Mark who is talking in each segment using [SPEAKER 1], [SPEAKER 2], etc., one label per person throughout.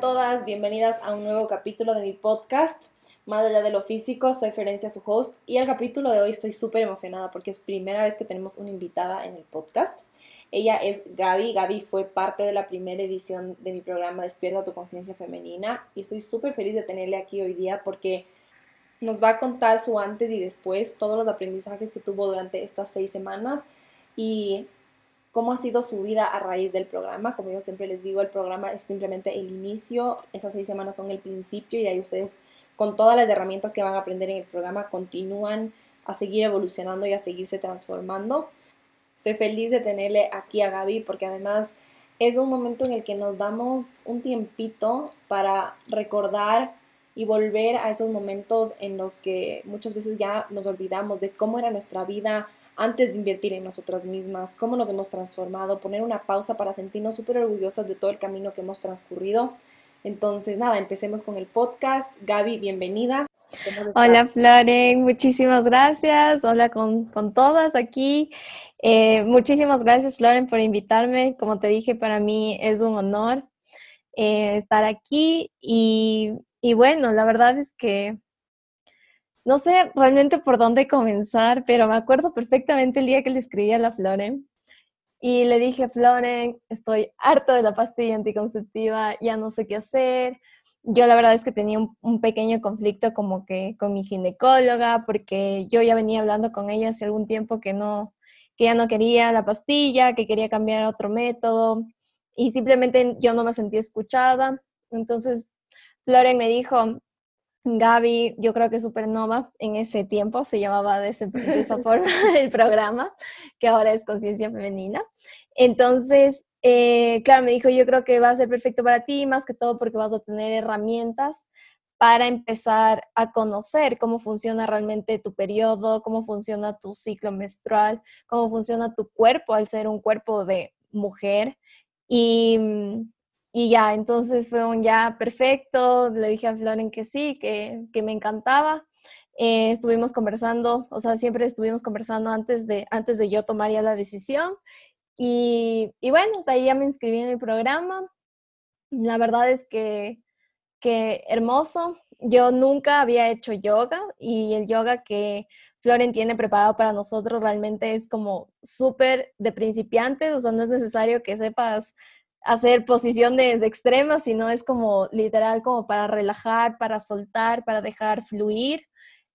[SPEAKER 1] a todas, bienvenidas a un nuevo capítulo de mi podcast, Más allá de lo físico, soy Ferencia, su host, y el capítulo de hoy estoy súper emocionada porque es primera vez que tenemos una invitada en el podcast. Ella es Gaby, Gaby fue parte de la primera edición de mi programa Despierta tu conciencia femenina y estoy súper feliz de tenerle aquí hoy día porque nos va a contar su antes y después, todos los aprendizajes que tuvo durante estas seis semanas y cómo ha sido su vida a raíz del programa. Como yo siempre les digo, el programa es simplemente el inicio, esas seis semanas son el principio y ahí ustedes con todas las herramientas que van a aprender en el programa continúan a seguir evolucionando y a seguirse transformando. Estoy feliz de tenerle aquí a Gaby porque además es un momento en el que nos damos un tiempito para recordar y volver a esos momentos en los que muchas veces ya nos olvidamos de cómo era nuestra vida antes de invertir en nosotras mismas, cómo nos hemos transformado, poner una pausa para sentirnos súper orgullosas de todo el camino que hemos transcurrido. Entonces, nada, empecemos con el podcast. Gaby, bienvenida.
[SPEAKER 2] Hola Floren, muchísimas gracias. Hola con, con todas aquí. Eh, muchísimas gracias Floren por invitarme. Como te dije, para mí es un honor eh, estar aquí y, y bueno, la verdad es que no sé realmente por dónde comenzar, pero me acuerdo perfectamente el día que le escribí a la Floren y le dije, Floren, estoy harta de la pastilla anticonceptiva, ya no sé qué hacer. Yo la verdad es que tenía un, pequeño conflicto como que con mi ginecóloga, porque yo ya venía hablando con ella hace algún tiempo que no, que ya no quería la pastilla, que quería cambiar otro método y simplemente yo no me sentía escuchada. Entonces, Floren me dijo, Gaby, yo creo que Supernova en ese tiempo se llamaba de, esa forma el programa, que ahora es Conciencia Femenina. Entonces, eh, claro, me dijo, yo creo que va a ser perfecto para ti, más que todo porque vas a tener herramientas para empezar a conocer cómo funciona realmente tu periodo, cómo funciona tu ciclo menstrual, cómo funciona tu cuerpo al ser un cuerpo de mujer. Y, mm, y ya, entonces fue un ya perfecto, le dije a Floren que sí, que, que me encantaba. Eh, estuvimos conversando, o sea, siempre estuvimos conversando antes de, antes de yo tomar ya la decisión. Y, y bueno, de ahí ya me inscribí en el programa. La verdad es que, que hermoso. Yo nunca había hecho yoga y el yoga que Floren tiene preparado para nosotros realmente es como súper de principiantes, o sea, no es necesario que sepas hacer posiciones extremas, sino es como literal como para relajar, para soltar, para dejar fluir.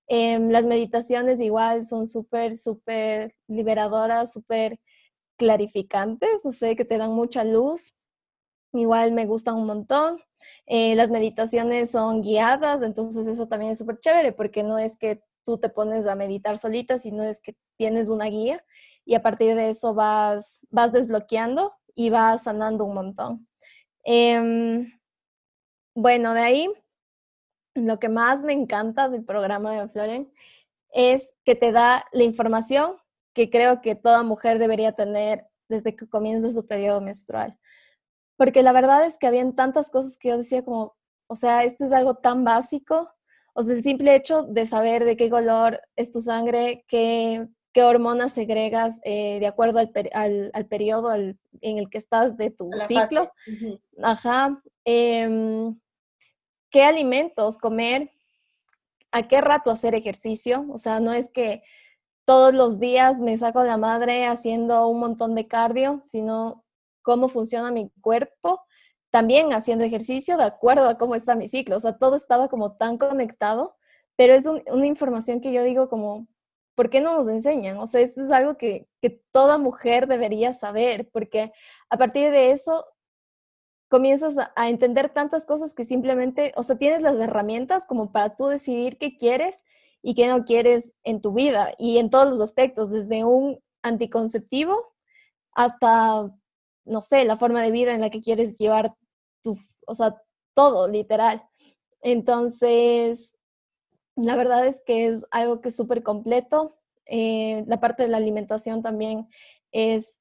[SPEAKER 2] Em, las meditaciones igual son súper, súper liberadoras, súper clarificantes, no sé, que te dan mucha luz. Igual me gustan un montón. Eh, las meditaciones son guiadas, entonces eso también es súper chévere porque no es que tú te pones a meditar solita, sino es que tienes una guía y a partir de eso vas, vas desbloqueando y va sanando un montón. Em, bueno, de ahí, lo que más me encanta del programa de Floren es que te da la información que creo que toda mujer debería tener desde que comienza su periodo menstrual. Porque la verdad es que habían tantas cosas que yo decía como, o sea, esto es algo tan básico. O sea, el simple hecho de saber de qué color es tu sangre, qué qué hormonas segregas eh, de acuerdo al, al, periodo en el que estás de tu ciclo. Ajá. Em, ¿Qué alimentos comer? ¿A qué rato hacer ejercicio? O sea, no es que todos los días me saco la madre haciendo un montón de cardio, sino cómo funciona mi cuerpo, también haciendo ejercicio de acuerdo a cómo está mi ciclo. O sea, todo estaba como tan conectado, pero es una información que yo digo como, ¿por qué no nos enseñan? O sea, esto es algo que, toda mujer debería saber, porque a partir de eso comienzas a, entender tantas cosas que simplemente, o sea, tienes las herramientas como para tú decidir qué quieres y qué no quieres en tu vida y en todos los aspectos, desde un anticonceptivo hasta, no sé, la forma de vida en la que quieres llevar tu, o sea, todo, literal. Entonces, la verdad es que es algo que es súper completo. Eh, la parte de la alimentación también es,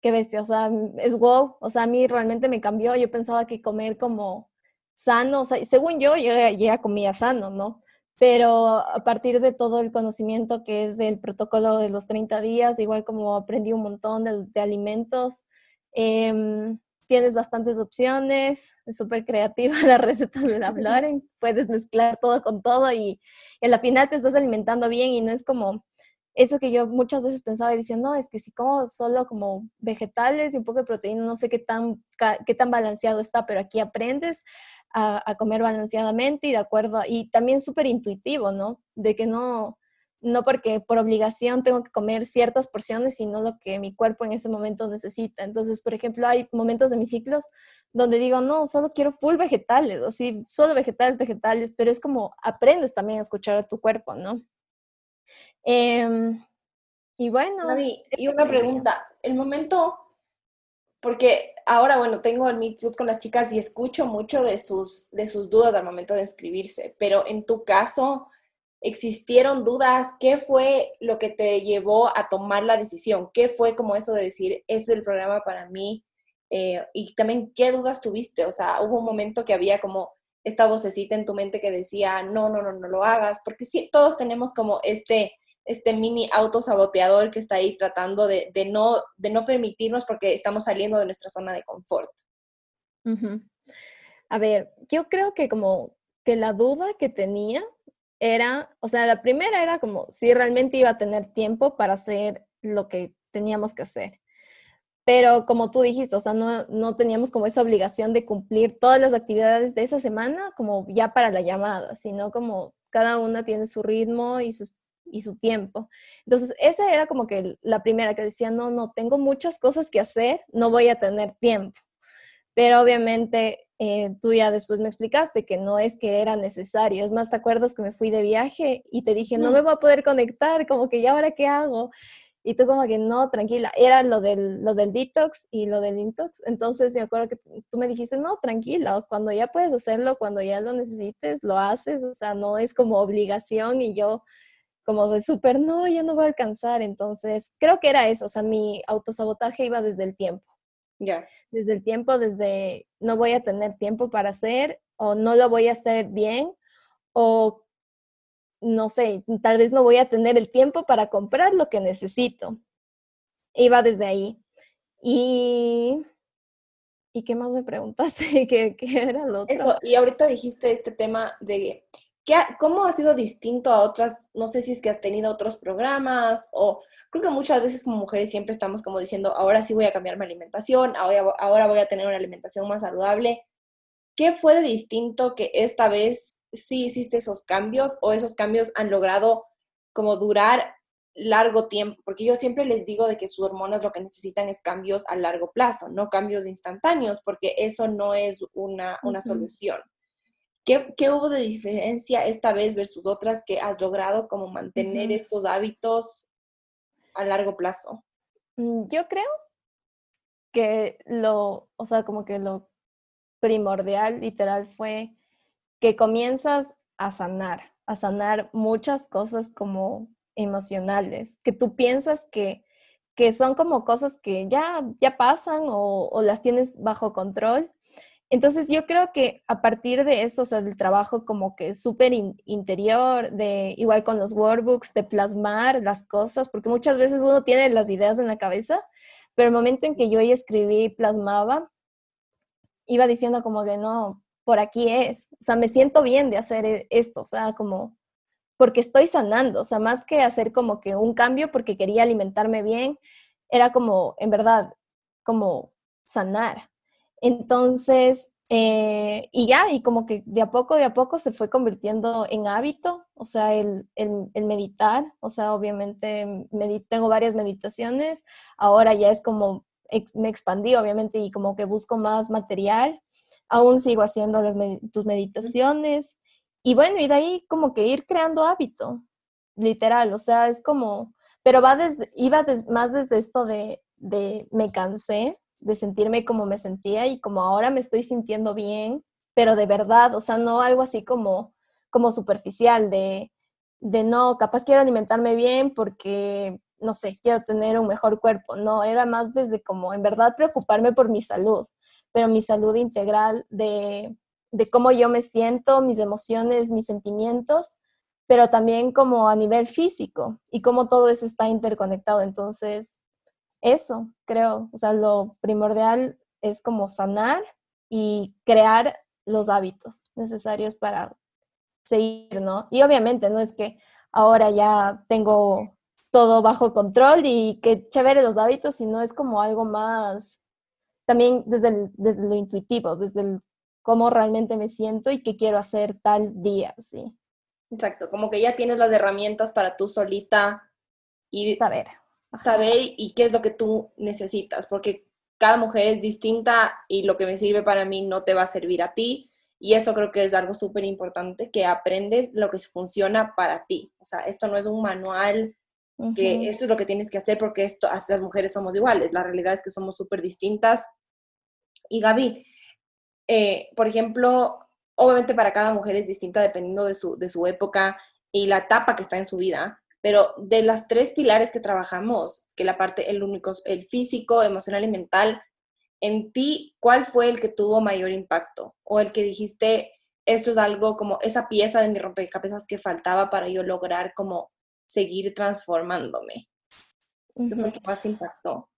[SPEAKER 2] qué bestia, o sea, es wow. O sea, a mí realmente me cambió. Yo pensaba que comer como sano, o sea, según yo, yo ya comía sano, ¿no? Pero a partir de todo el conocimiento que es del protocolo de los 30 días, igual como aprendí un montón de, alimentos, em, tienes bastantes opciones, es súper creativa la receta de la Floren, puedes mezclar todo con todo y, y a la final te estás alimentando bien y no es como eso que yo muchas veces pensaba y decía, no, es que si como solo como vegetales y un poco de proteína, no sé qué tan, qué tan balanceado está, pero aquí aprendes a, comer balanceadamente y de acuerdo, y también súper intuitivo, ¿no? De que no, no porque por obligación tengo que comer ciertas porciones, sino lo que mi cuerpo en ese momento necesita. Entonces, por ejemplo, hay momentos de mis ciclos donde digo, no, solo quiero full vegetales, o sí, solo vegetales, vegetales, pero es como aprendes también a escuchar a tu cuerpo, ¿no? Em, y bueno.
[SPEAKER 1] y una pregunta. El momento, porque ahora, bueno, tengo el Meet con las chicas y escucho mucho de sus, de sus dudas al momento de escribirse, pero en tu caso, ¿existieron dudas? ¿Qué fue lo que te llevó a tomar la decisión? ¿Qué fue como eso de decir, es el programa para mí? Eh, y también, ¿qué dudas tuviste? O sea, hubo un momento que había como esta vocecita en tu mente que decía, no, no, no, no lo hagas, porque sí, todos tenemos como este, este mini autosaboteador que está ahí tratando de, no, de no permitirnos porque estamos saliendo de nuestra zona de confort.
[SPEAKER 2] A ver, yo creo que como que la duda que tenía era, o sea, la primera era como si realmente iba a tener tiempo para hacer lo que teníamos que hacer. Pero como tú dijiste, o sea, no, no teníamos como esa obligación de cumplir todas las actividades de esa semana como ya para la llamada, sino como cada una tiene su ritmo y, sus, y su tiempo. Entonces, esa era como que la primera que decía, no, no, tengo muchas cosas que hacer, no voy a tener tiempo. Pero obviamente eh, tú ya después me explicaste que no es que era necesario. Es más, ¿te acuerdas que me fui de viaje y te dije, no me voy a poder conectar, como que ya ahora qué hago? Y tú como que no, tranquila, era lo del, lo del detox y lo del intox. Entonces me acuerdo que tú me dijiste, no, tranquila, cuando ya puedes hacerlo, cuando ya lo necesites, lo haces. O sea, no es como obligación y yo como de súper, no, ya no voy a alcanzar. Entonces creo que era eso, o sea, mi autosabotaje iba desde el tiempo.
[SPEAKER 1] Ya.
[SPEAKER 2] Desde el tiempo, desde no voy a tener tiempo para hacer o no lo voy a hacer bien o no sé, tal vez no voy a tener el tiempo para comprar lo que necesito. Iba desde ahí. Y, ¿y qué más me preguntaste? ¿Qué, era lo otro?
[SPEAKER 1] y ahorita dijiste este tema de ¿qué, cómo ha sido distinto a otras, no sé si es que has tenido otros programas o creo que muchas veces como mujeres siempre estamos como diciendo, ahora sí voy a cambiar mi alimentación, ahora, ahora voy a tener una alimentación más saludable. ¿Qué fue de distinto que esta vez sí hiciste esos cambios o esos cambios han logrado como durar largo tiempo, porque yo siempre les digo de que sus hormonas lo que necesitan es cambios a largo plazo, no cambios instantáneos, porque eso no es una, solución. ¿Qué, hubo de diferencia esta vez versus otras que has logrado como mantener estos hábitos a largo plazo?
[SPEAKER 2] Mm, yo creo que lo, o sea, como que lo primordial, literal, fue que comienzas a sanar, a sanar muchas cosas como emocionales, que tú piensas que, que son como cosas que ya, ya pasan o, las tienes bajo control. Entonces yo creo que a partir de eso, o sea, del trabajo como que súper interior, de igual con los workbooks, de plasmar las cosas, porque muchas veces uno tiene las ideas en la cabeza, pero el momento en que yo ya escribí, plasmaba, iba diciendo como que no, por aquí es, o sea, me siento bien de hacer e, esto, o sea, como porque estoy sanando, o sea, más que hacer como que un cambio porque quería alimentarme bien, era como, en verdad, como sanar. Entonces, eh, y ya, y como que de a poco, de a poco se fue convirtiendo en hábito, o sea, el, meditar, o sea, obviamente tengo varias meditaciones, ahora ya es como, me expandí, obviamente, y como que busco más material aún sigo haciendo tus meditaciones. Y bueno, y de ahí como que ir creando hábito, literal, o sea, es como, pero va desde, iba más desde esto de, de me cansé de sentirme como me sentía y como ahora me estoy sintiendo bien, pero de verdad, o sea, no algo así como, como superficial de, de no, capaz quiero alimentarme bien porque, no sé, quiero tener un mejor cuerpo, no, era más desde como en verdad preocuparme por mi salud pero mi salud integral de, cómo yo me siento, mis emociones, mis sentimientos, pero también como a nivel físico y cómo todo eso está interconectado. Entonces, eso creo, o sea, lo primordial es como sanar y crear los hábitos necesarios para seguir, ¿no? Y obviamente no es que ahora ya tengo todo bajo control y que chévere los hábitos, sino es como algo más, también desde, desde lo intuitivo, desde el cómo realmente me siento y qué quiero hacer tal día, sí.
[SPEAKER 1] Exacto, como que ya tienes las herramientas para tú solita ir
[SPEAKER 2] saber.
[SPEAKER 1] Saber y qué es lo que tú necesitas, porque cada mujer es distinta y lo que me sirve para mí no te va a servir a ti. Y eso creo que es algo súper importante, que aprendes lo que funciona para ti. O sea, esto no es un manual, que esto es lo que tienes que hacer porque esto, las mujeres somos iguales. La realidad es que somos súper distintas. Y Gaby, eh, por ejemplo, obviamente para cada mujer es distinta dependiendo de su, de su época y la etapa que está en su vida. Pero de las tres pilares que trabajamos, que la parte, el único, el físico, emocional y mental, en ti, ¿cuál fue el que tuvo mayor impacto? O el que dijiste, esto es algo como esa pieza de mi rompecabezas que faltaba para yo lograr como seguir transformándome. ¿Qué fue el que más te impactó?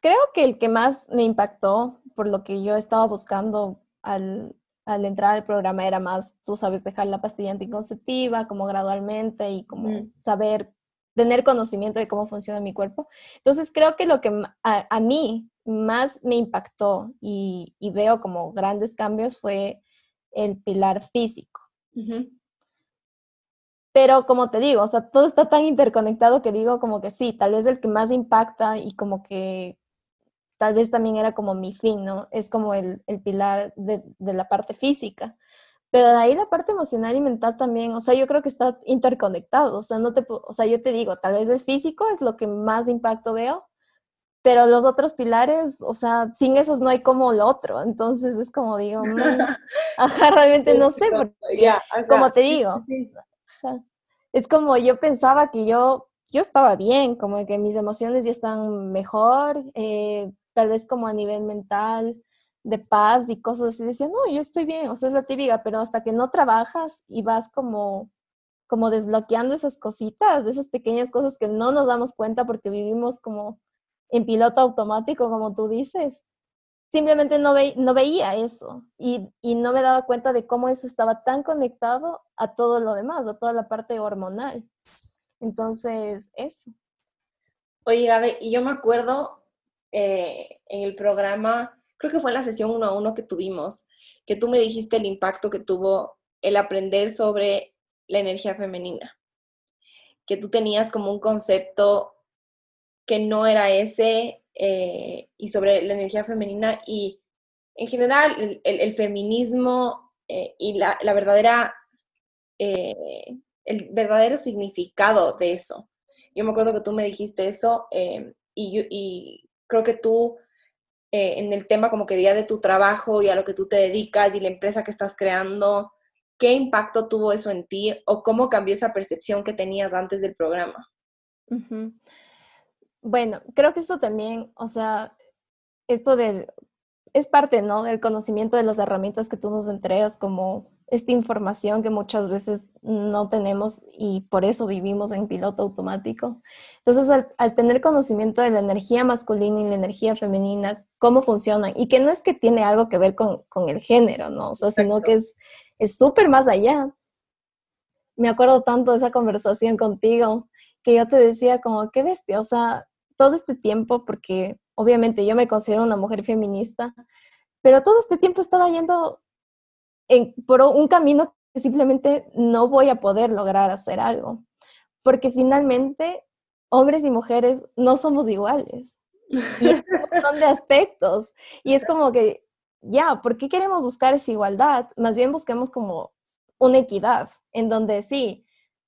[SPEAKER 2] Creo que el que más me impactó, por lo que yo estaba buscando al, al entrar al programa era más, tú sabes, dejar la pastilla anticonceptiva como gradualmente y como saber, tener conocimiento de cómo funciona mi cuerpo. Entonces creo que lo que a, mí más me impactó y, veo como grandes cambios fue el pilar físico. Pero como te digo, o sea, todo está tan interconectado que digo como que sí, tal vez el que más impacta y como que tal vez también era como mi fin, ¿no? Es como el, pilar de, la parte física. Pero de ahí la parte emocional y mental también, o sea, yo creo que está interconectado, o sea, no te, o sea, yo te digo, tal vez el físico es lo que más impacto veo, pero los otros pilares, o sea, sin esos no hay como lo otro, entonces es como digo, mm, ajá, realmente no sé, porque, como te digo, es como yo pensaba que yo, yo estaba bien, como que mis emociones ya están mejor, eh, tal vez como a nivel mental, de paz y cosas así, decía, no, yo estoy bien, o sea, es la típica, pero hasta que no trabajas y vas como, como desbloqueando esas cositas, esas pequeñas cosas que no nos damos cuenta porque vivimos como en piloto automático, como tú dices, simplemente no, ve, no veía eso y, y, no me daba cuenta de cómo eso estaba tan conectado a todo lo demás, a toda la parte hormonal. Entonces, eso.
[SPEAKER 1] Oye, Gabe, y yo me acuerdo eh, en el programa, creo que fue en la sesión uno a uno que tuvimos, que tú me dijiste el impacto que tuvo el aprender sobre la energía femenina, que tú tenías como un concepto que no era ese eh, y sobre la energía femenina y en general el, feminismo eh, y la, verdadera, el verdadero significado de eso. Yo me acuerdo que tú me dijiste eso y, yo, y creo que tú eh, en el tema como que día de tu trabajo y a lo que tú te dedicas y la empresa que estás creando, ¿qué impacto tuvo eso en ti o cómo cambió esa percepción que tenías antes del programa?
[SPEAKER 2] Bueno, creo que esto también, o sea, esto del, es parte, ¿no? Del conocimiento de las herramientas que tú nos entregas como esta información que muchas veces no tenemos y por eso vivimos en piloto automático. Entonces, al, tener conocimiento de la energía masculina y la energía femenina, cómo funcionan, y que no es que tiene algo que ver con, el género, ¿no? O sea, sino que es súper más allá. Me acuerdo tanto de esa conversación contigo, que yo te decía como, qué bestia, o sea, todo este tiempo, porque obviamente yo me considero una mujer feminista, pero todo este tiempo estaba yendo por un camino que simplemente no voy a poder lograr hacer algo. Porque finalmente, hombres y mujeres no somos iguales. Y es son de aspectos. Y es como que, ya, ¿por qué queremos buscar esa igualdad? Más bien busquemos como una equidad, en donde sí,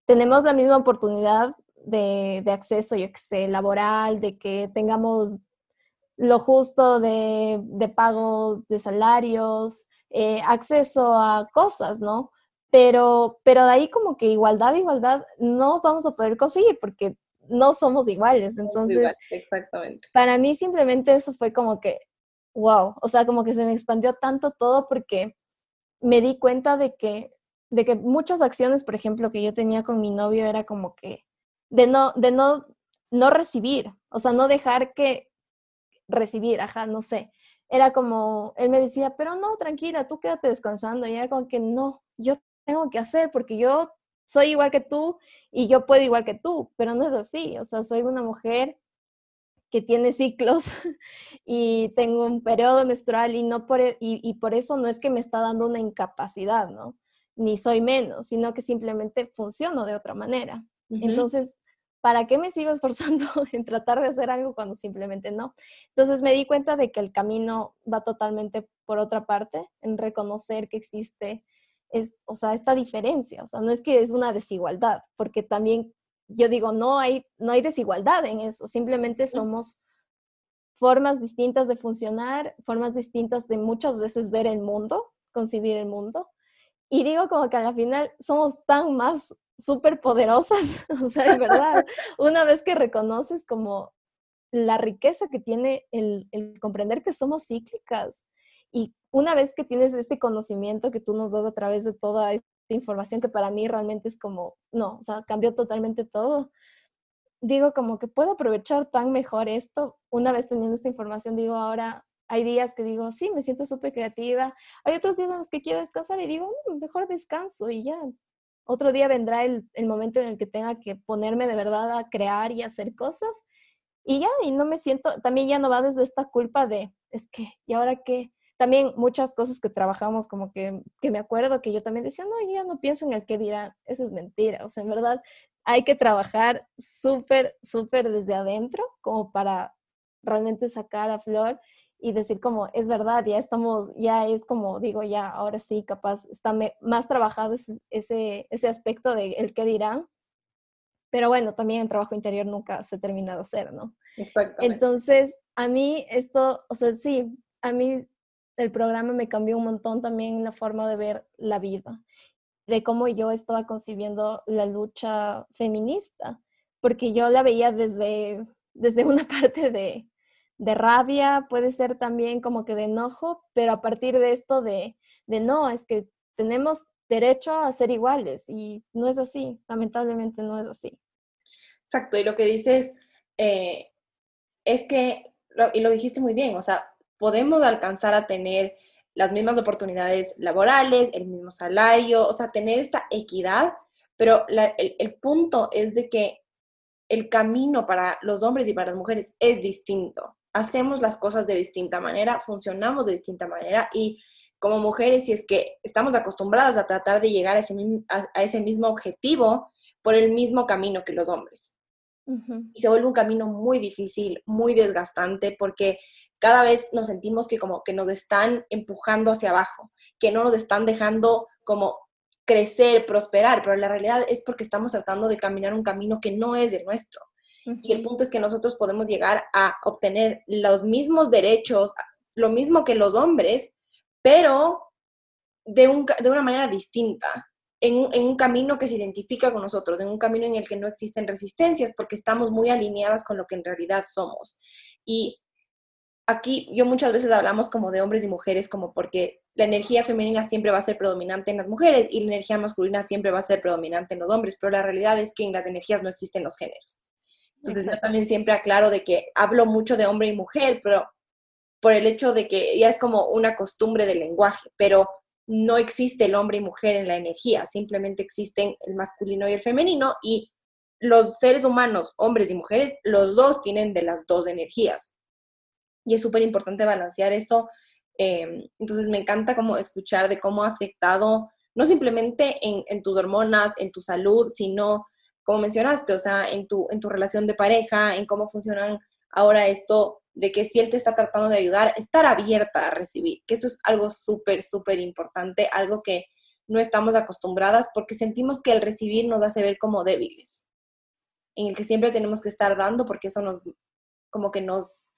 [SPEAKER 2] tenemos la misma oportunidad de, de acceso, yo que sé, laboral, de que tengamos lo justo de, de pago de salarios, eh, acceso a cosas, ¿no? Pero, pero de ahí como que igualdad, igualdad, no vamos a poder conseguir porque no somos iguales. Entonces,
[SPEAKER 1] exactamente.
[SPEAKER 2] para mí simplemente eso fue como que, wow, o sea, como que se me expandió tanto todo porque me di cuenta de que, de que muchas acciones, por ejemplo, que yo tenía con mi novio era como que de no, de no, no recibir, o sea, no dejar que recibir, ajá, no sé. Era como, él me decía, pero no, tranquila, tú quédate descansando. Y era como que no, yo tengo que hacer porque yo soy igual que tú y yo puedo igual que tú, pero no es así. O sea, soy una mujer que tiene ciclos y tengo un periodo menstrual y, no por, e, y, por eso no es que me está dando una incapacidad, ¿no? Ni soy menos, sino que simplemente funciono de otra manera. Entonces, ¿para qué me sigo esforzando en tratar de hacer algo cuando simplemente no? Entonces me di cuenta de que el camino va totalmente por otra parte, en reconocer que existe, es, o sea, esta diferencia, o sea, no es que es una desigualdad, porque también yo digo, no hay, no hay desigualdad en eso, simplemente somos formas distintas de funcionar, formas distintas de muchas veces ver el mundo, concebir el mundo. Y digo como que al final somos tan más súper poderosas, o sea, es verdad, una vez que reconoces como la riqueza que tiene el, el, comprender que somos cíclicas y una vez que tienes este conocimiento que tú nos das a través de toda esta información que para mí realmente es como, no, o sea, cambió totalmente todo, digo como que puedo aprovechar tan mejor esto una vez teniendo esta información, digo ahora hay días que digo, sí, me siento súper creativa. Hay otros días en los que quiero descansar y digo, mm, mejor descanso y ya, otro día vendrá el, momento en el que tenga que ponerme de verdad a crear y hacer cosas. Y ya, y no me siento, también ya no va desde esta culpa de, es que, ¿y ahora qué? También muchas cosas que trabajamos, como que, que me acuerdo que yo también decía, no, yo ya no pienso en el que dirá, eso es mentira. O sea, en verdad, hay que trabajar súper, súper desde adentro, como para realmente sacar a flor y decir como, es verdad, ya estamos, ya es como, digo, ya, ahora sí, capaz, está más trabajado ese, ese, aspecto de el qué dirán. Pero bueno, también el trabajo interior nunca se termina de hacer, ¿no? Exactamente. Entonces, a mí esto, o sea, sí, a mí el programa me cambió un montón también la forma de ver la vida, de cómo yo estaba concibiendo la lucha feminista, porque yo la veía desde, desde una parte de, de rabia, puede ser también como que de enojo, pero a partir de esto de, de no, es que tenemos derecho a ser iguales y no es así, lamentablemente no es así.
[SPEAKER 1] Exacto, y lo que dices eh, es que, y lo dijiste muy bien, o sea, podemos alcanzar a tener las mismas oportunidades laborales, el mismo salario, o sea, tener esta equidad, pero el, el punto es de que el camino para los hombres y para las mujeres es distinto hacemos las cosas de distinta manera, funcionamos de distinta manera y como mujeres, si es que estamos acostumbradas a tratar de llegar a ese, a, ese mismo objetivo por el mismo camino que los hombres. Y se vuelve un camino muy difícil, muy desgastante, porque cada vez nos sentimos que como que nos están empujando hacia abajo, que no nos están dejando como crecer, prosperar, pero la realidad es porque estamos tratando de caminar un camino que no es el nuestro. Y el punto es que nosotros podemos llegar a obtener los mismos derechos, lo mismo que los hombres, pero de, un, de una manera distinta, en, en, un camino que se identifica con nosotros, en un camino en el que no existen resistencias, porque estamos muy alineadas con lo que en realidad somos. Y aquí yo muchas veces hablamos como de hombres y mujeres, como porque la energía femenina siempre va a ser predominante en las mujeres y la energía masculina siempre va a ser predominante en los hombres, pero la realidad es que en las energías no existen los géneros. Entonces yo también siempre aclaro de que hablo mucho de hombre y mujer, pero por el hecho de que ya es como una costumbre del lenguaje, pero no existe el hombre y mujer en la energía, simplemente existen el masculino y el femenino y los seres humanos, hombres y mujeres, los dos tienen de las dos energías. Y es súper importante balancear eso. Em, entonces me encanta como escuchar de cómo ha afectado, no simplemente en, en tus hormonas, en tu salud, sino como mencionaste, o sea, en tu, en tu relación de pareja, en cómo funcionan ahora esto de que si él te está tratando de ayudar, estar abierta a recibir, que eso es algo súper, súper importante, algo que no estamos acostumbradas porque sentimos que el recibir nos hace ver como débiles, en el que siempre tenemos que estar dando porque eso nos, como que nos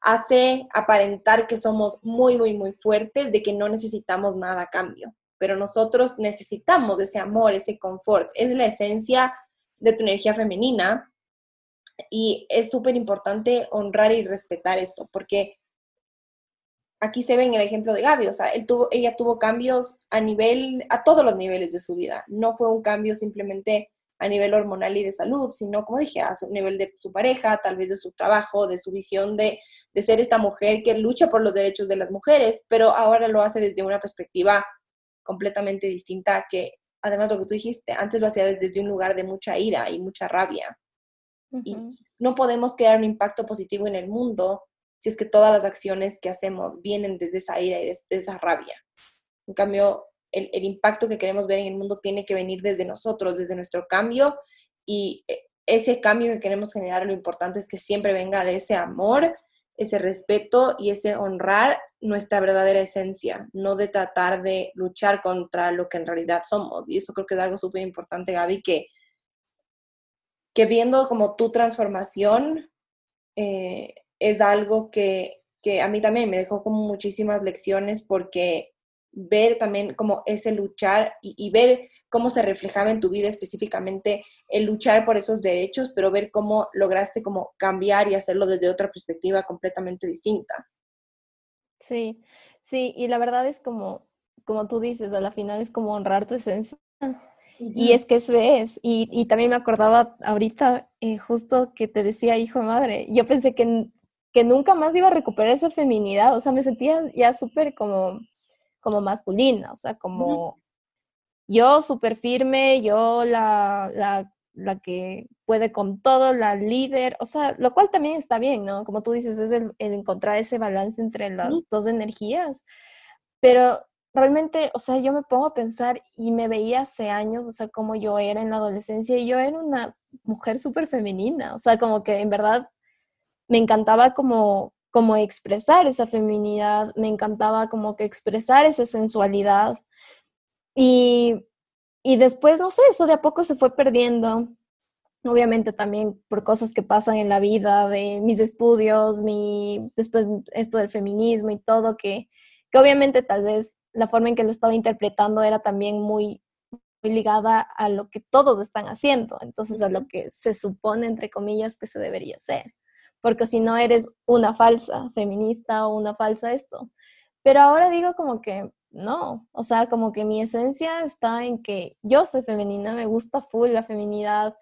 [SPEAKER 1] hace aparentar que somos muy, muy, muy fuertes, de que no necesitamos nada a cambio, pero nosotros necesitamos ese amor, ese confort, es la esencia de tu energía femenina. Y es súper importante honrar y respetar eso, porque aquí se ve en el ejemplo de Gaby, o sea, ella tuvo cambios a nivel, a todos los niveles de su vida. No fue un cambio simplemente a nivel hormonal y de salud, sino, como dije, a su nivel de su pareja, tal vez de su trabajo, de su visión de, de ser esta mujer que lucha por los derechos de las mujeres, pero ahora lo hace desde una perspectiva completamente distinta que, además lo que tú dijiste, antes lo hacía desde un lugar de mucha ira y mucha rabia. Y no podemos crear un impacto positivo en el mundo si es que todas las acciones que hacemos vienen desde esa ira y desde esa rabia. En cambio, el, el, impacto que queremos ver en el mundo tiene que venir desde nosotros, desde nuestro cambio y eh, ese cambio que queremos generar, lo importante es que siempre venga de ese amor, ese respeto y ese honrar nuestra verdadera esencia, no de tratar de luchar contra lo que en realidad somos. Y eso creo que es algo súper importante, Gaby, que, que viendo como tu transformación eh, es algo que, que a mí también me dejó como muchísimas lecciones porque ver también como ese luchar y, ver cómo se reflejaba en tu vida específicamente el luchar por esos derechos, pero ver cómo lograste como cambiar y hacerlo desde otra perspectiva completamente distinta.
[SPEAKER 2] Sí, sí, y la verdad es como, como tú dices, a la final es como honrar tu esencia. Y es que eso es, y, y también me acordaba ahorita eh, justo que te decía hijo de madre, yo pensé que, que nunca más iba a recuperar esa feminidad, o sea, me sentía ya súper como como masculina, o sea, como yo súper firme, yo la, la, la, que puede con todo, la líder, o sea, lo cual también está bien, ¿no? Como tú dices, es el, encontrar ese balance entre las dos energías, pero realmente, o sea, yo me pongo a pensar y me veía hace años, o sea, como yo era en la adolescencia y yo era una mujer súper femenina, o sea, como que en verdad me encantaba como como expresar esa feminidad, me encantaba como que expresar esa sensualidad. Y, y después, no sé, eso de a poco se fue perdiendo. Obviamente también por cosas que pasan en la vida, de mis estudios, mi, después esto del feminismo y todo, que, que obviamente tal vez la forma en que lo estaba interpretando era también muy, muy ligada a lo que todos están haciendo, entonces a lo que se supone, entre comillas, que se debería hacer porque si no eres una falsa feminista o una falsa esto. Pero ahora digo como que no, o sea, como que mi esencia está en que yo soy femenina, me gusta full la feminidad.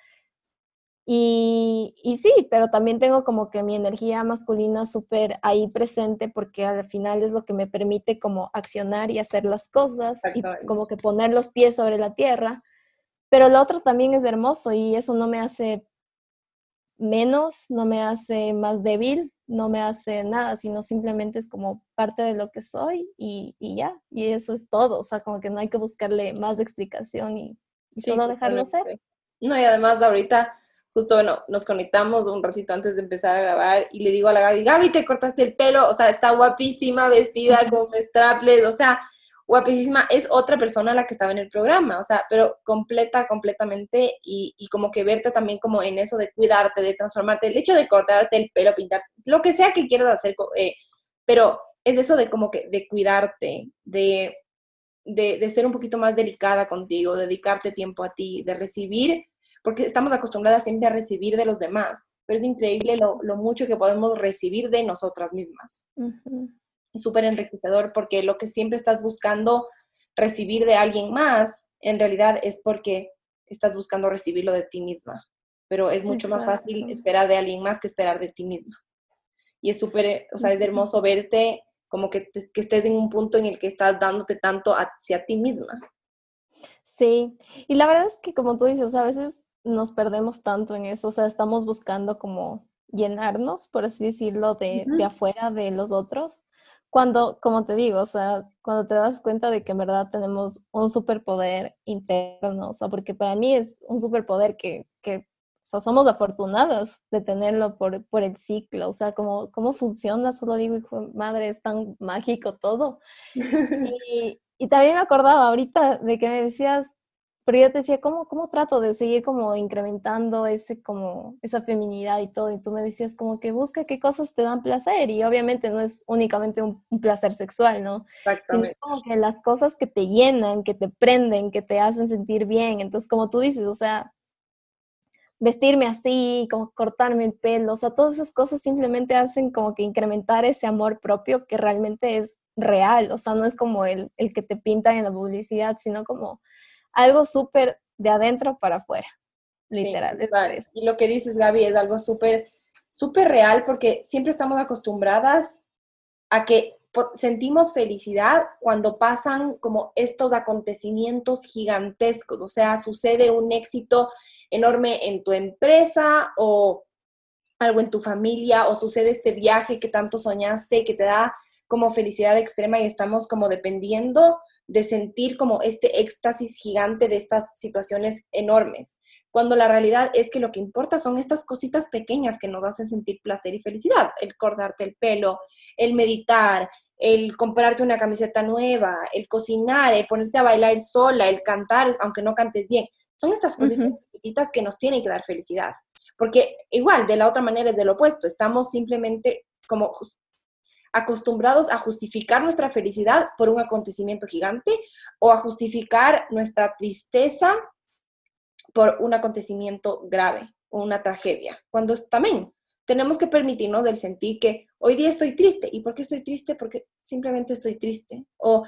[SPEAKER 2] Y, y sí, pero también tengo como que mi energía masculina súper ahí presente porque al final es lo que me permite como accionar y hacer las cosas y como que poner los pies sobre la tierra. Pero lo otro también es hermoso y eso no me hace menos, no me hace más débil, no me hace nada, sino simplemente es como parte de lo que soy y, ya, y eso es todo, o sea, como que no hay que buscarle más explicación y, solo dejarlo ser.
[SPEAKER 1] No, y además ahorita, justo, bueno, nos conectamos un ratito antes de empezar a grabar y le digo a la Gaby, Gaby, te cortaste el pelo, o sea, está guapísima, vestida con straples, o sea, guapísima, es otra persona la que estaba en el programa, o sea, pero completa, completamente, y, como que verte también como en eso de cuidarte, de transformarte, el hecho de cortarte el pelo, pintar, lo que sea que quieras hacer, eh, pero es eso de como que, de cuidarte, de, de, ser un poquito más delicada contigo, dedicarte tiempo a ti, de recibir, porque estamos acostumbradas siempre a recibir de los demás, pero es increíble lo mucho que podemos recibir de nosotras mismas súper enriquecedor porque lo que siempre estás buscando recibir de alguien más, en realidad es porque estás buscando recibirlo de ti misma. Pero es mucho más fácil esperar de alguien más que esperar de ti misma. Y es súper, o sea, es hermoso verte como que, que estés en un punto en el que estás dándote tanto hacia ti misma.
[SPEAKER 2] Sí, y la verdad es que como tú dices, a veces nos perdemos tanto en eso, o sea, estamos buscando como llenarnos, por así decirlo, de, de afuera de los otros, cuando, como te digo, o sea, cuando te das cuenta de que en verdad tenemos un superpoder interno, o sea, porque para mí es un superpoder que, que o sea, somos afortunadas de tenerlo por, por el ciclo, o sea, cómo, cómo funciona, solo digo, hijo, madre, es tan mágico todo. Y, y también me acordaba ahorita de que me decías, pero yo te decía, ¿cómo, ¿cómo trato de seguir como incrementando ese, como, esa feminidad y todo? Y tú me decías como que busca qué cosas te dan placer y obviamente no es únicamente un, placer sexual, ¿no? Exactamente. Sino como que las cosas que te llenan, que te prenden, que te hacen sentir bien. Entonces, como tú dices, o sea, vestirme así, como cortarme el pelo, o sea, todas esas cosas simplemente hacen como que incrementar ese amor propio que realmente es real, o sea, no es como el, el que te pintan en la publicidad, sino como algo súper de adentro para afuera. literal.
[SPEAKER 1] y lo que dices, Gaby, es algo súper, súper real porque siempre estamos acostumbradas a que sentimos felicidad cuando pasan como estos acontecimientos gigantescos, o sea, sucede un éxito enorme en tu empresa o algo en tu familia o sucede este viaje que tanto soñaste que te da como felicidad extrema y estamos como dependiendo de sentir como este éxtasis gigante de estas situaciones enormes, cuando la realidad es que lo que importa son estas cositas pequeñas que nos hacen sentir placer y felicidad, el cortarte el pelo, el meditar, el comprarte una camiseta nueva, el cocinar, el ponerte a bailar sola, el cantar, aunque no cantes bien. Son estas cositas chiquititas que nos tienen que dar felicidad. Porque igual, de la otra manera es del opuesto. Estamos simplemente como acostumbrados a justificar nuestra felicidad por un acontecimiento gigante o a justificar nuestra tristeza por un acontecimiento grave o una tragedia. Cuando también tenemos que permitirnos del sentir que hoy día estoy triste. ¿Y por qué estoy triste? Porque simplemente estoy triste. O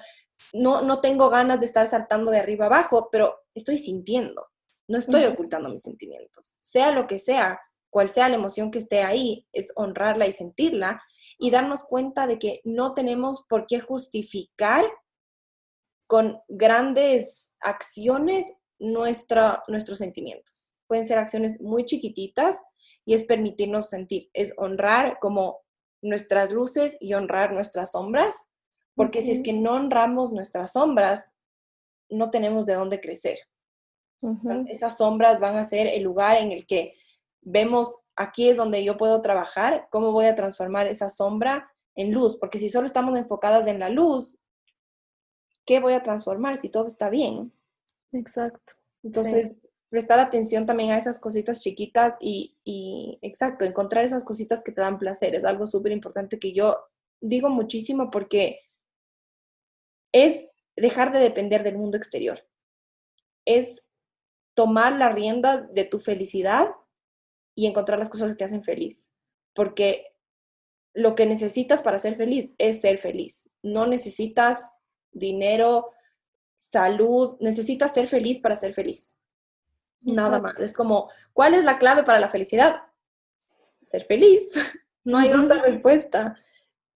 [SPEAKER 1] no, no tengo ganas de estar saltando de arriba abajo, pero estoy sintiendo. No estoy ocultando mis sentimientos. Sea lo que sea, cual sea la emoción que esté ahí, es honrarla y sentirla y darnos cuenta de que no tenemos por qué justificar con grandes acciones nuestra, nuestros sentimientos. Pueden ser acciones muy chiquititas y es permitirnos sentir, es honrar como nuestras luces y honrar nuestras sombras, porque si es que no honramos nuestras sombras, no tenemos de dónde crecer. Esas sombras van a ser el lugar en el que vemos, aquí es donde yo puedo trabajar, cómo voy a transformar esa sombra en luz, porque si solo estamos enfocadas en la luz, ¿qué voy a transformar si todo está bien?
[SPEAKER 2] Exacto.
[SPEAKER 1] Entonces, prestar atención también a esas cositas chiquitas y, y, exacto, encontrar esas cositas que te dan placer. Es algo súper importante que yo digo muchísimo porque es dejar de depender del mundo exterior. Es tomar la rienda de tu felicidad y encontrar las cosas que te hacen feliz. Porque lo que necesitas para ser feliz es ser feliz. No necesitas dinero, salud, necesitas ser feliz para ser feliz. Nada más. Es como, ¿cuál es la clave para la felicidad? Ser feliz. no hay otra respuesta.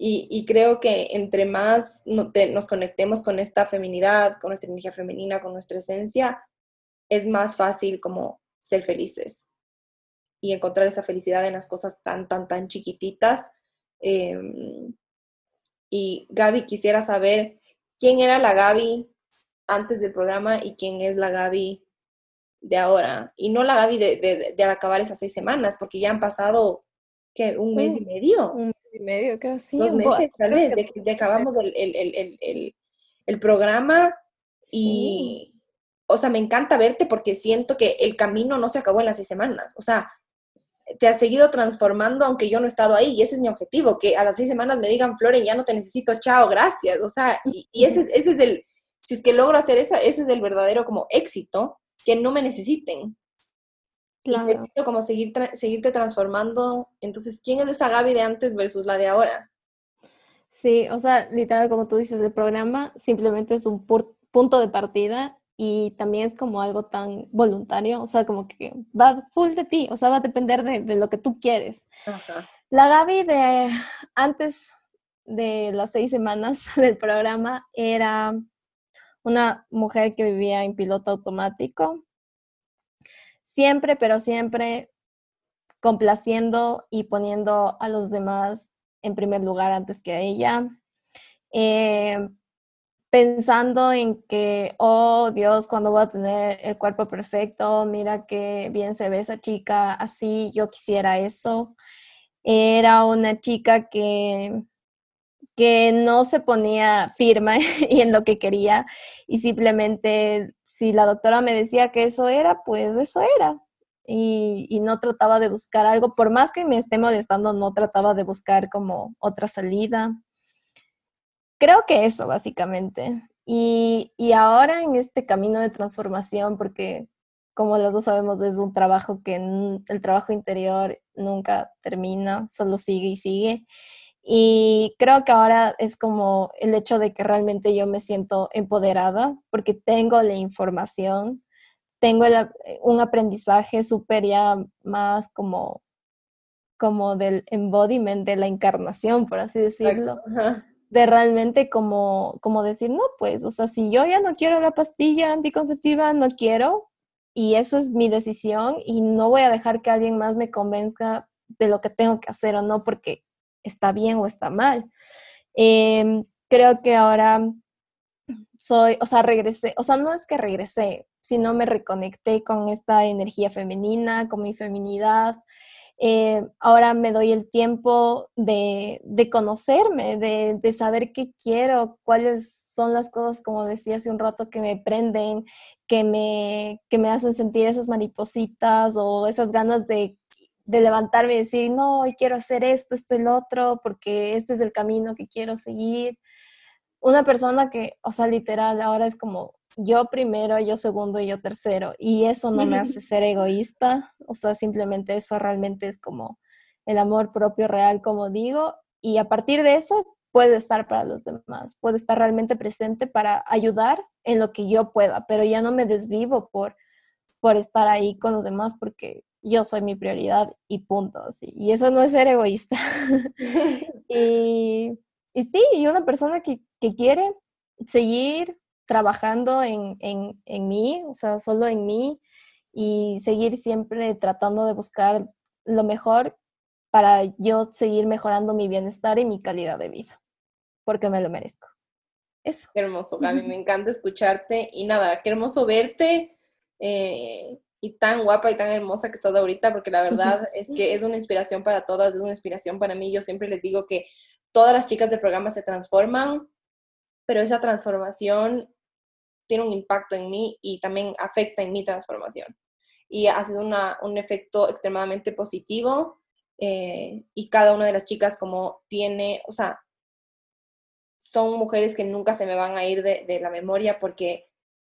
[SPEAKER 1] Y, creo que entre más nos conectemos con esta feminidad, con nuestra energía femenina, con nuestra esencia, es más fácil como ser felices y encontrar esa felicidad en las cosas tan, tan, tan chiquititas. Em, y Gaby, quisiera saber quién era la Gaby antes del programa y quién es la Gaby de ahora. Y no la Gaby de, de, acabar esas seis semanas, porque ya han pasado, ¿qué? ¿Un mes y medio?
[SPEAKER 2] Un mes y medio, creo, sí.
[SPEAKER 1] Dos meses, tal vez, de que acabamos el, el, el, el, programa y, o sea, me encanta verte porque siento que el camino no se acabó en las seis semanas. O sea, te has seguido transformando aunque yo no he estado ahí y ese es mi objetivo, que a las seis semanas me digan, Floren, ya no te necesito, chao, gracias. O sea, y, ese, ese, es el, si es que logro hacer eso, ese es el verdadero como éxito, que no me necesiten. Claro. Y necesito como seguir seguirte transformando. Entonces, ¿quién es esa Gaby de antes versus la de ahora?
[SPEAKER 2] Sí, o sea, literal, como tú dices, el programa simplemente es un punto de partida y también es como algo tan voluntario, o sea, como que va full de ti, o sea, va a depender de, lo que tú quieres. La Gaby de antes de las seis semanas del programa era una mujer que vivía en piloto automático, siempre, pero siempre complaciendo y poniendo a los demás en primer lugar antes que a ella. Eh, pensando en que, oh Dios, cuando voy a tener el cuerpo perfecto, mira qué bien se ve esa chica, así yo quisiera eso. Era una chica que, que no se ponía firma y en lo que quería y simplemente si la doctora me decía que eso era, pues eso era. Y, y, no trataba de buscar algo, por más que me esté molestando, no trataba de buscar como otra salida. Creo que eso, básicamente. Y, y ahora en este camino de transformación, porque como los dos sabemos, es un trabajo que el trabajo interior nunca termina, solo sigue y sigue. Y creo que ahora es como el hecho de que realmente yo me siento empoderada porque tengo la información, tengo un aprendizaje súper ya más como, como del embodiment de la encarnación, por así decirlo. De realmente como, como decir, no, pues, o sea, si yo ya no quiero la pastilla anticonceptiva, no quiero, y eso es mi decisión, y no voy a dejar que alguien más me convenzca de lo que tengo que hacer o no, porque está bien o está mal. Em, creo que ahora soy, o sea, regresé, o sea, no es que regresé, sino me reconecté con esta energía femenina, con mi feminidad. Eh, ahora me doy el tiempo de, conocerme, de, saber qué quiero, cuáles son las cosas, como decía hace un rato, que me prenden, que me, que me hacen sentir esas maripositas o esas ganas de de levantarme y decir, no, hoy quiero hacer esto, esto y lo otro, porque este es el camino que quiero seguir. Una persona que, o sea, literal, ahora es como yo primero, yo segundo y yo tercero. Y eso no me hace ser egoísta, o sea, simplemente eso realmente es como el amor propio real, como digo. Y a partir de eso, puedo estar para los demás, puedo estar realmente presente para ayudar en lo que yo pueda, pero ya no me desvivo por, por estar ahí con los demás porque yo soy mi prioridad y punto. Y eso no es ser egoísta. y, y, sí, y una persona que, quiere seguir trabajando en, en, mí, o sea, solo en mí, y seguir siempre tratando de buscar lo mejor para yo seguir mejorando mi bienestar y mi calidad de vida, porque me lo merezco.
[SPEAKER 1] Eso. Qué hermoso, Gaby, me encanta escucharte y nada, qué hermoso verte. Eh, y tan guapa y tan hermosa que estás ahorita, porque la verdad es que es una inspiración para todas, es una inspiración para mí. Yo siempre les digo que todas las chicas del programa se transforman, pero esa transformación tiene un impacto en mí y también afecta en mi transformación. Y ha sido un efecto extremadamente positivo eh, y cada una de las chicas como tiene, o sea, son mujeres que nunca se me van a ir de, de la memoria porque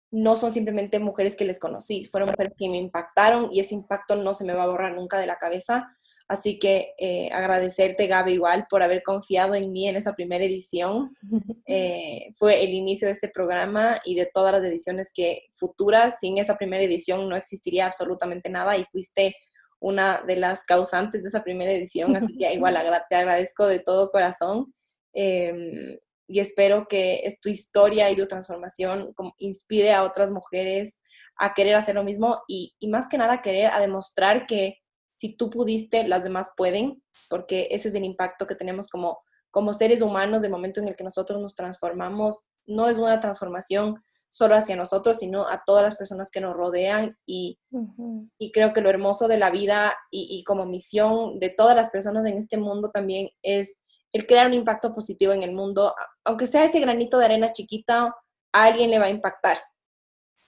[SPEAKER 1] no son simplemente mujeres que les conocí, fueron mujeres que me impactaron y ese impacto no se me va a borrar nunca de la cabeza. Así que eh, agradecerte, Gaby, igual por haber confiado en mí en esa primera edición. Eh, fue el inicio de este programa y de todas las ediciones que futuras. Sin esa primera edición no existiría absolutamente nada y fuiste una de las causantes de esa primera edición. Así que igual te agradezco de todo corazón. Em, y espero que tu historia y tu transformación inspire a otras mujeres a querer hacer lo mismo y, más que nada querer a demostrar que si tú pudiste, las demás pueden, porque ese es el impacto que tenemos como, como seres humanos del momento en el que nosotros nos transformamos. No es una transformación solo hacia nosotros, sino a todas las personas que nos rodean y, y creo que lo hermoso de la vida y, y como misión de todas las personas en este mundo también es el crear un impacto positivo en el mundo, aunque sea ese granito de arena chiquita, a alguien le va a impactar.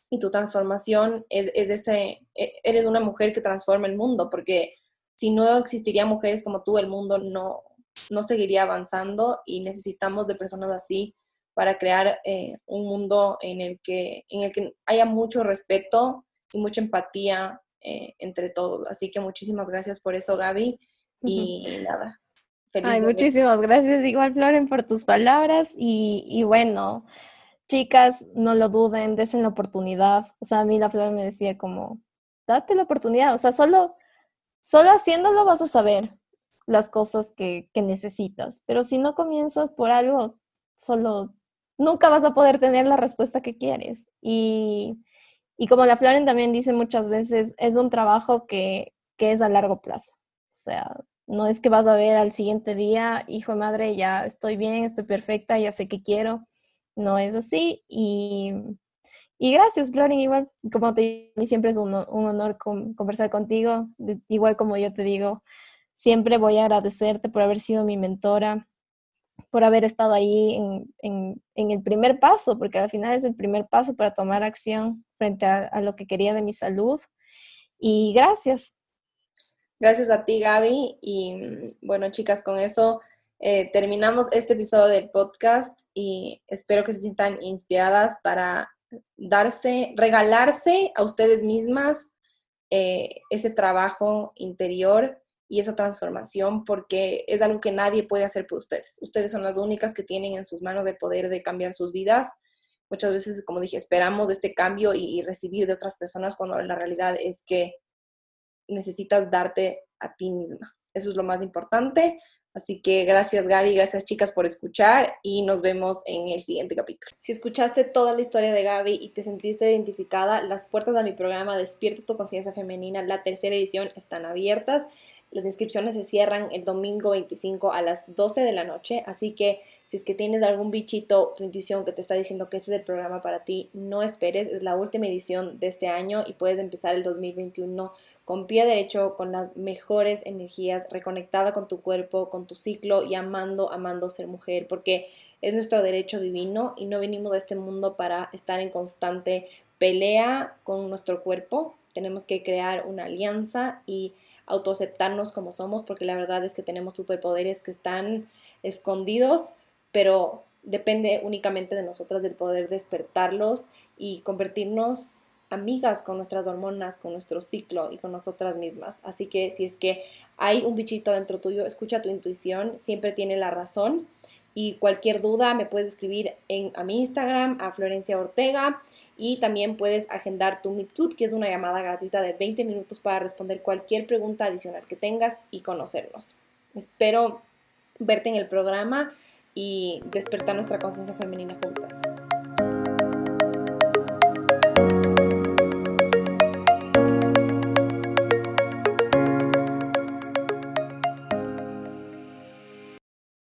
[SPEAKER 1] Y tu transformación es, es ese, e, eres una mujer que transforma el mundo, porque si no existirían mujeres como tú, el mundo no, no seguiría avanzando y necesitamos de personas así para crear eh, un mundo en el, que, en el que haya mucho respeto y mucha empatía eh, entre todos. Así que muchísimas gracias por eso, Gaby. Y nada,
[SPEAKER 2] Ay, muchísimas gracias igual, Floren, por tus palabras. Y, bueno, chicas, no lo duden, desen la oportunidad. O sea, a mí la Flor me decía como, date la oportunidad. O sea, solo, solo haciéndolo vas a saber las cosas que, que necesitas. Pero si no comienzas por algo, solo nunca vas a poder tener la respuesta que quieres. Y, y como la Floren también dice muchas veces, es un trabajo que, que es a largo plazo. O sea, no es que vas a ver al siguiente día, hijo de madre, ya estoy bien, estoy perfecta, ya sé qué quiero. No es así. Y, y gracias, Florin. Igual, como te digo, siempre es un, honor conversar contigo. igual como yo te digo, siempre voy a agradecerte por haber sido mi mentora, por haber estado ahí en, el primer paso, porque al final es el primer paso para tomar acción frente a lo que quería de mi salud. Y gracias,
[SPEAKER 1] Gracias a ti, Gaby. Y bueno, chicas, con eso eh, terminamos este episodio del podcast y espero que se sientan inspiradas para darse, regalarse a ustedes mismas eh, ese trabajo interior y esa transformación porque es algo que nadie puede hacer por ustedes. Ustedes son las únicas que tienen en sus manos el poder de cambiar sus vidas muchas veces, como dije, esperamos este cambio y, recibir de otras personas cuando la realidad es que necesitas darte a ti misma. Eso es lo más importante. Así que gracias Gaby, gracias chicas por escuchar y nos vemos en el siguiente capítulo. Si escuchaste toda la historia de Gaby y te sentiste identificada, las puertas de mi programa Despierta tu conciencia femenina, la tercera edición, están abiertas. Las inscripciones se cierran el domingo 25 a las 12 de la noche, así que si es que tienes algún bichito, tu intuición que te está diciendo que ese es el programa para ti, no esperes, es la última edición de este año y puedes empezar el 2021 con pie derecho, con las mejores energías, reconectada con tu cuerpo, con tu ciclo y amando, amando ser mujer, porque es nuestro derecho divino y no venimos de este mundo para estar en constante pelea con nuestro cuerpo. Tenemos que crear una alianza y autoaceptarnos como somos, porque la verdad es que tenemos superpoderes que están escondidos, pero depende únicamente de nosotras del poder despertarlos y convertirnos amigas con nuestras hormonas, con nuestro ciclo y con nosotras mismas. Así que si es que hay un bichito dentro tuyo, escucha tu intuición, siempre tiene la razón. Y cualquier duda me puedes escribir en, a mi Instagram, a Florencia Ortega, y también puedes agendar tu Meet que es una llamada gratuita de 20 minutos para responder cualquier pregunta adicional que tengas y conocernos. Espero verte en el programa y despertar nuestra conciencia femenina juntas.